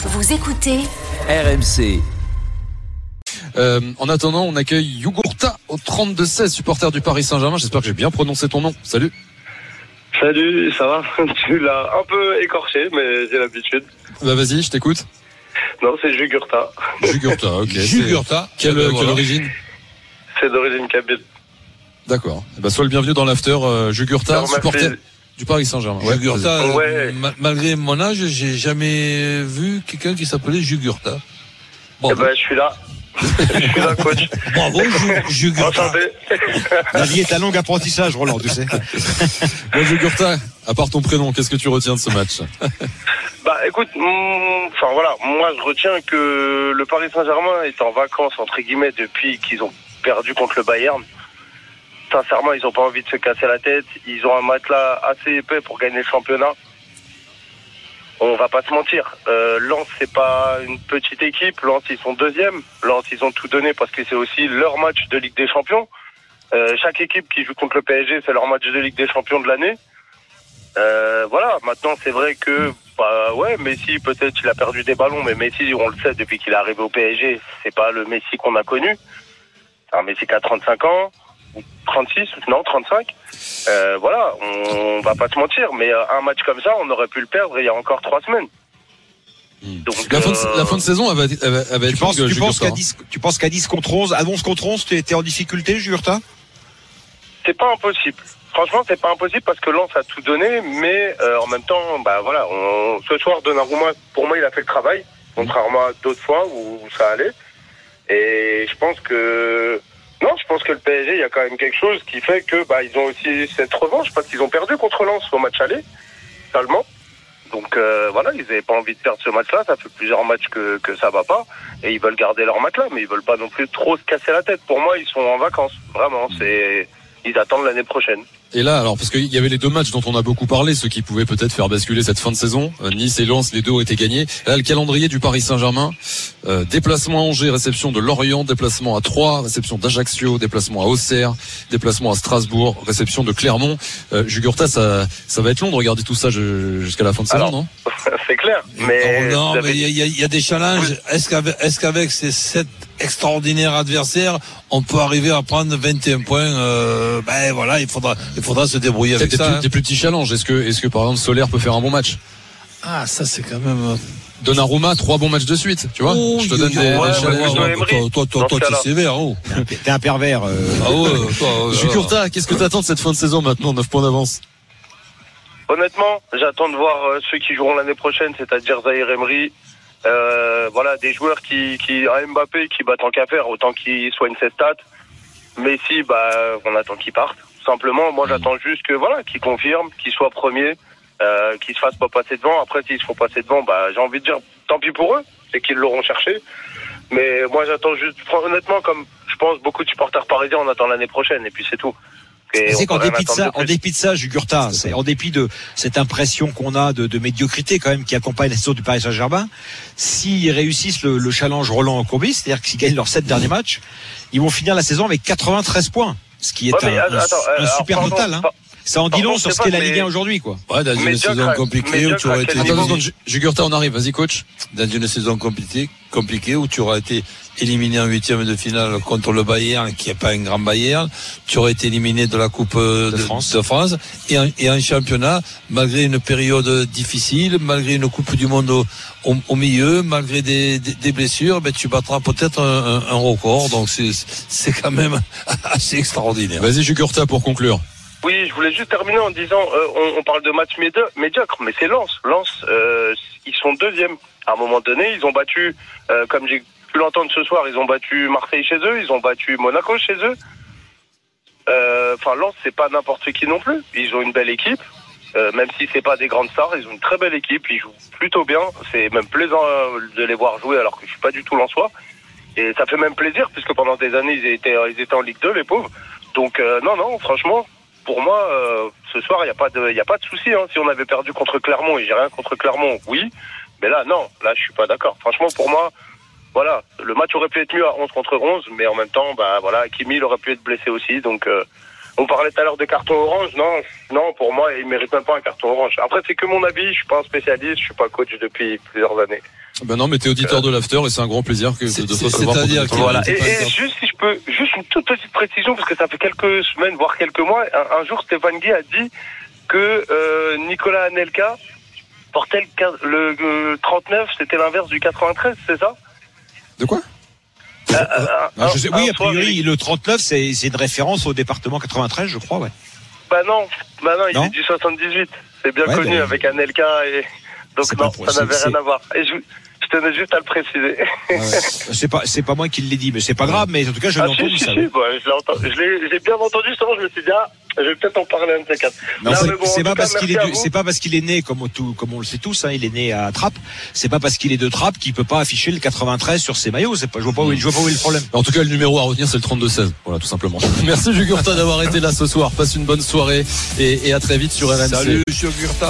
Vous écoutez RMC. Euh, en attendant, on accueille Yugurta au 32-16, supporter du Paris Saint-Germain. J'espère que j'ai bien prononcé ton nom. Salut. Salut, ça va? Tu l'as un peu écorché, mais j'ai l'habitude. Bah vas-y, je t'écoute. Non, c'est Jugurta. Jugurta, ok. Jugurta. Quelle, quelle voilà. origine? C'est d'origine kabyle. D'accord. Ben, sois le bienvenu dans l'after euh, Jugurta, Alors, merci. Du Paris Saint-Germain. Ouais, Jugurta. Ouais. ma- malgré mon âge, j'ai jamais vu quelqu'un qui s'appelait Jugurta. Eh Bravo, ben, je suis là. je suis là, coach. bravo Ju- Jugurta. La vie est un long apprentissage, Roland, tu sais. Bon, Jugurta, à part ton prénom, qu'est-ce que tu retiens de ce match? Bah, écoute, mm, enfin voilà, moi je retiens que le Paris Saint-Germain est en vacances entre guillemets depuis qu'ils ont perdu contre le Bayern. Sincèrement, ils ont pas envie de se casser la tête. Ils ont un matelas assez épais pour gagner le championnat. On va pas se mentir. Euh, Lens, c'est pas une petite équipe. Lens, ils sont deuxième. Lens, ils ont tout donné parce que c'est aussi leur match de Ligue des Champions. Euh, chaque équipe qui joue contre le PSG, c'est leur match de Ligue des Champions de l'année. Euh, voilà. Maintenant, c'est vrai que bah ouais, Messi peut-être il a perdu des ballons, mais Messi, on le sait depuis qu'il est arrivé au PSG, c'est pas le Messi qu'on a connu. C'est un Messi qui a 35 ans 36, non 35. Euh, voilà, on, va pas se mentir, mais euh, un match comme ça, on aurait pu le perdre il y a encore trois semaines. Donc, la fin, de, euh, la fin de saison, elle va, elle va, elle va Tu être penses, longue, tu penses qu'à 10, tu penses qu'à 10 contre 11, à 11 contre 11, tu étais en difficulté, Jurta? C'est pas impossible. Franchement, c'est pas impossible parce que Lens a tout donné, mais euh, en même temps, bah voilà, on, ce soir Donnarumma, pour moi, il a fait le travail, contrairement à d'autres fois où, ça allait. Et je pense que non, je pense que le PSG, il y a quand même quelque chose qui fait que bah ils ont aussi cette revanche parce qu'ils ont perdu contre Lens au match aller, seulement. Donc euh, voilà, ils n'avaient pas envie de perdre ce match-là. Ça fait plusieurs matchs que, que ça va pas, et ils veulent garder leur matelas, mais ils veulent pas non plus trop se casser la tête. Pour moi, ils sont en vacances, vraiment. C'est ils attendent l'année prochaine. Et là, alors, parce qu'il y avait les deux matchs dont on a beaucoup parlé, ceux qui pouvaient peut-être faire basculer cette fin de saison. Euh, Nice et Lens, les deux ont été gagnés. Là, le calendrier du Paris Saint-Germain. Euh, déplacement à Angers, réception de Lorient, déplacement à Troyes, réception d'Ajaccio, déplacement à Auxerre, déplacement à Strasbourg, réception de Clermont. Euh, Jugurta, ça, ça va être long de regarder tout ça jusqu'à la fin de saison, Alors, non? c'est clair. Mais Oh, non, mais il y, a- il y a- il y a des challenges. Est-ce qu'avec est-ce qu'avec ces sept extraordinaires adversaires, on peut arriver à prendre 21 points euh, Ben voilà, il faudra, il faudra se débrouiller avec des, ça. plus- hein. des plus petits challenges. Est-ce que, est-ce que par exemple Solaire peut faire un bon match? Ah, ça c'est quand même. euh, Donnarumma, trois bons matchs de suite, tu vois Oh, Je te donne des, yo, des ouais, challenges. ouais, toi, ouais, toi, toi, tu es sévère. Oh. T'es un pervers. euh. Ah ouais, toi, euh, Jugurta, qu'est-ce que t'attends de cette fin de saison maintenant 9 points d'avance? Honnêtement, j'attends de voir euh, ceux qui joueront l'année prochaine, c'est-à-dire Zahir Emery. Euh, voilà, des joueurs qui, qui, à Mbappé, qui battent en qu'à faire, autant qu'ils soignent ses stats. Messi, bah, on attend qu'il parte. Simplement, moi, j'attends juste que, voilà, qu'il confirme, qu'il soit premier, euh, qu'il se fasse pas passer devant. Après, s'ils se font passer devant, bah, j'ai envie de dire, tant pis pour eux, c'est qu'ils l'auront cherché. Mais moi, j'attends juste, honnêtement, comme je pense beaucoup de supporters parisiens, on attend l'année prochaine, et puis c'est tout. C'est qu'en dépit de ça, en dépit de ça, Jugurta, c'est en dépit de cette impression qu'on a de, de médiocrité quand même qui accompagne la saison du Paris Saint-Germain, s'ils réussissent le, le challenge Roland Courbis, c'est-à-dire qu'ils gagnent leurs sept derniers matchs, ils vont finir la saison avec 93 points, ce qui est Ouais, un, attends, un- euh, super total. Hein. Ça en dit long sur ce qu'est la Ligue mais- 1 aujourd'hui, quoi. Ouais, dans une saison compliquée où tu aurais été Attends, Jugurta, on arrive, vas-y coach. dans une saison compliquée, compliquée où tu aurais été éliminé en huitième de finale contre le Bayern, qui n'est pas un grand Bayern, tu aurais été éliminé de la Coupe euh, de, France. de France et, en, et en championnat, malgré une période difficile, malgré une Coupe du Monde au, au, au milieu, malgré des, des, des blessures, ben, tu battras peut-être un, un, un record. Donc c'est c'est quand même assez extraordinaire. Vas-y Jugurta pour conclure. Oui, je voulais juste terminer en disant, euh, on, on parle de match médio- médiocre, mais c'est Lens. Lens, euh, ils sont deuxièmes. À un moment donné, ils ont battu, euh, comme j'ai pu l'entendre ce soir, ils ont battu Marseille chez eux, ils ont battu Monaco chez eux. Euh, Enfin, Lens, c'est pas n'importe qui non plus. Ils ont une belle équipe. Euh, même si c'est pas des grandes stars, ils ont une très belle équipe, ils jouent plutôt bien. C'est même plaisant euh, de les voir jouer alors que je suis pas du tout lensois. Et ça fait même plaisir puisque pendant des années ils étaient, ils étaient en Ligue 2 les pauvres. Donc non non franchement pour moi euh, ce soir il n'y a pas de y a pas de souci hein. si on avait perdu contre Clermont et j'ai rien contre Clermont oui mais là non là je suis pas d'accord franchement pour moi voilà le match aurait pu être mieux à 11 contre 11 mais en même temps bah voilà Kimi il aurait pu être blessé aussi donc euh, on parlait tout à l'heure de carton orange non non pour moi il mérite même pas un carton orange après c'est que mon avis je suis pas un spécialiste je suis pas coach depuis plusieurs années Ben non, mais t'es auditeur de l'after et c'est un grand plaisir que de recevoir. c'est-à-dire Voilà. Et, et juste si peux, juste une toute petite précision parce que ça fait quelques semaines, voire quelques mois. Un, un jour, Stéphane Guy a dit que euh, Nicolas Anelka portait le, quin- le, euh, 39, c'était l'inverse du 93, c'est ça? De quoi? Euh, euh, Ah, je sais- oui, a priori, le 39, c'est une référence au département 93, je crois, ouais. Bah non, bah non, il Non est du 78. C'est bien Ouais, connu ben- avec Anelka et donc non, ça n'avait rien à voir. Et je, je tenais juste à le préciser. c'est pas, c'est pas moi qui l'ai dit, mais c'est pas grave, mais en tout cas, je l'ai Ah, si, entendu, si, ça. si, bah, je l'ai entendu- je l'ai j'ai bien entendu, justement, je me suis dit, ah, je vais peut-être en parler un de ces quatre. Non, Non, c'est bon, pas cas, parce qu'il est, c'est pas parce qu'il est né comme tout, comme on le sait tous, hein, il est né à Trappes. C'est pas parce qu'il est de Trappes qu'il peut pas afficher le 93 sur ses maillots. C'est pas, je vois pas où, je vois pas où est le problème. En tout cas, le numéro à retenir, c'est le 32-16. Voilà, tout simplement. Merci Jugurta d'avoir été là ce soir. Passe une bonne soirée et, et à très vite sur RMC. Salut, Monsieur Gurta.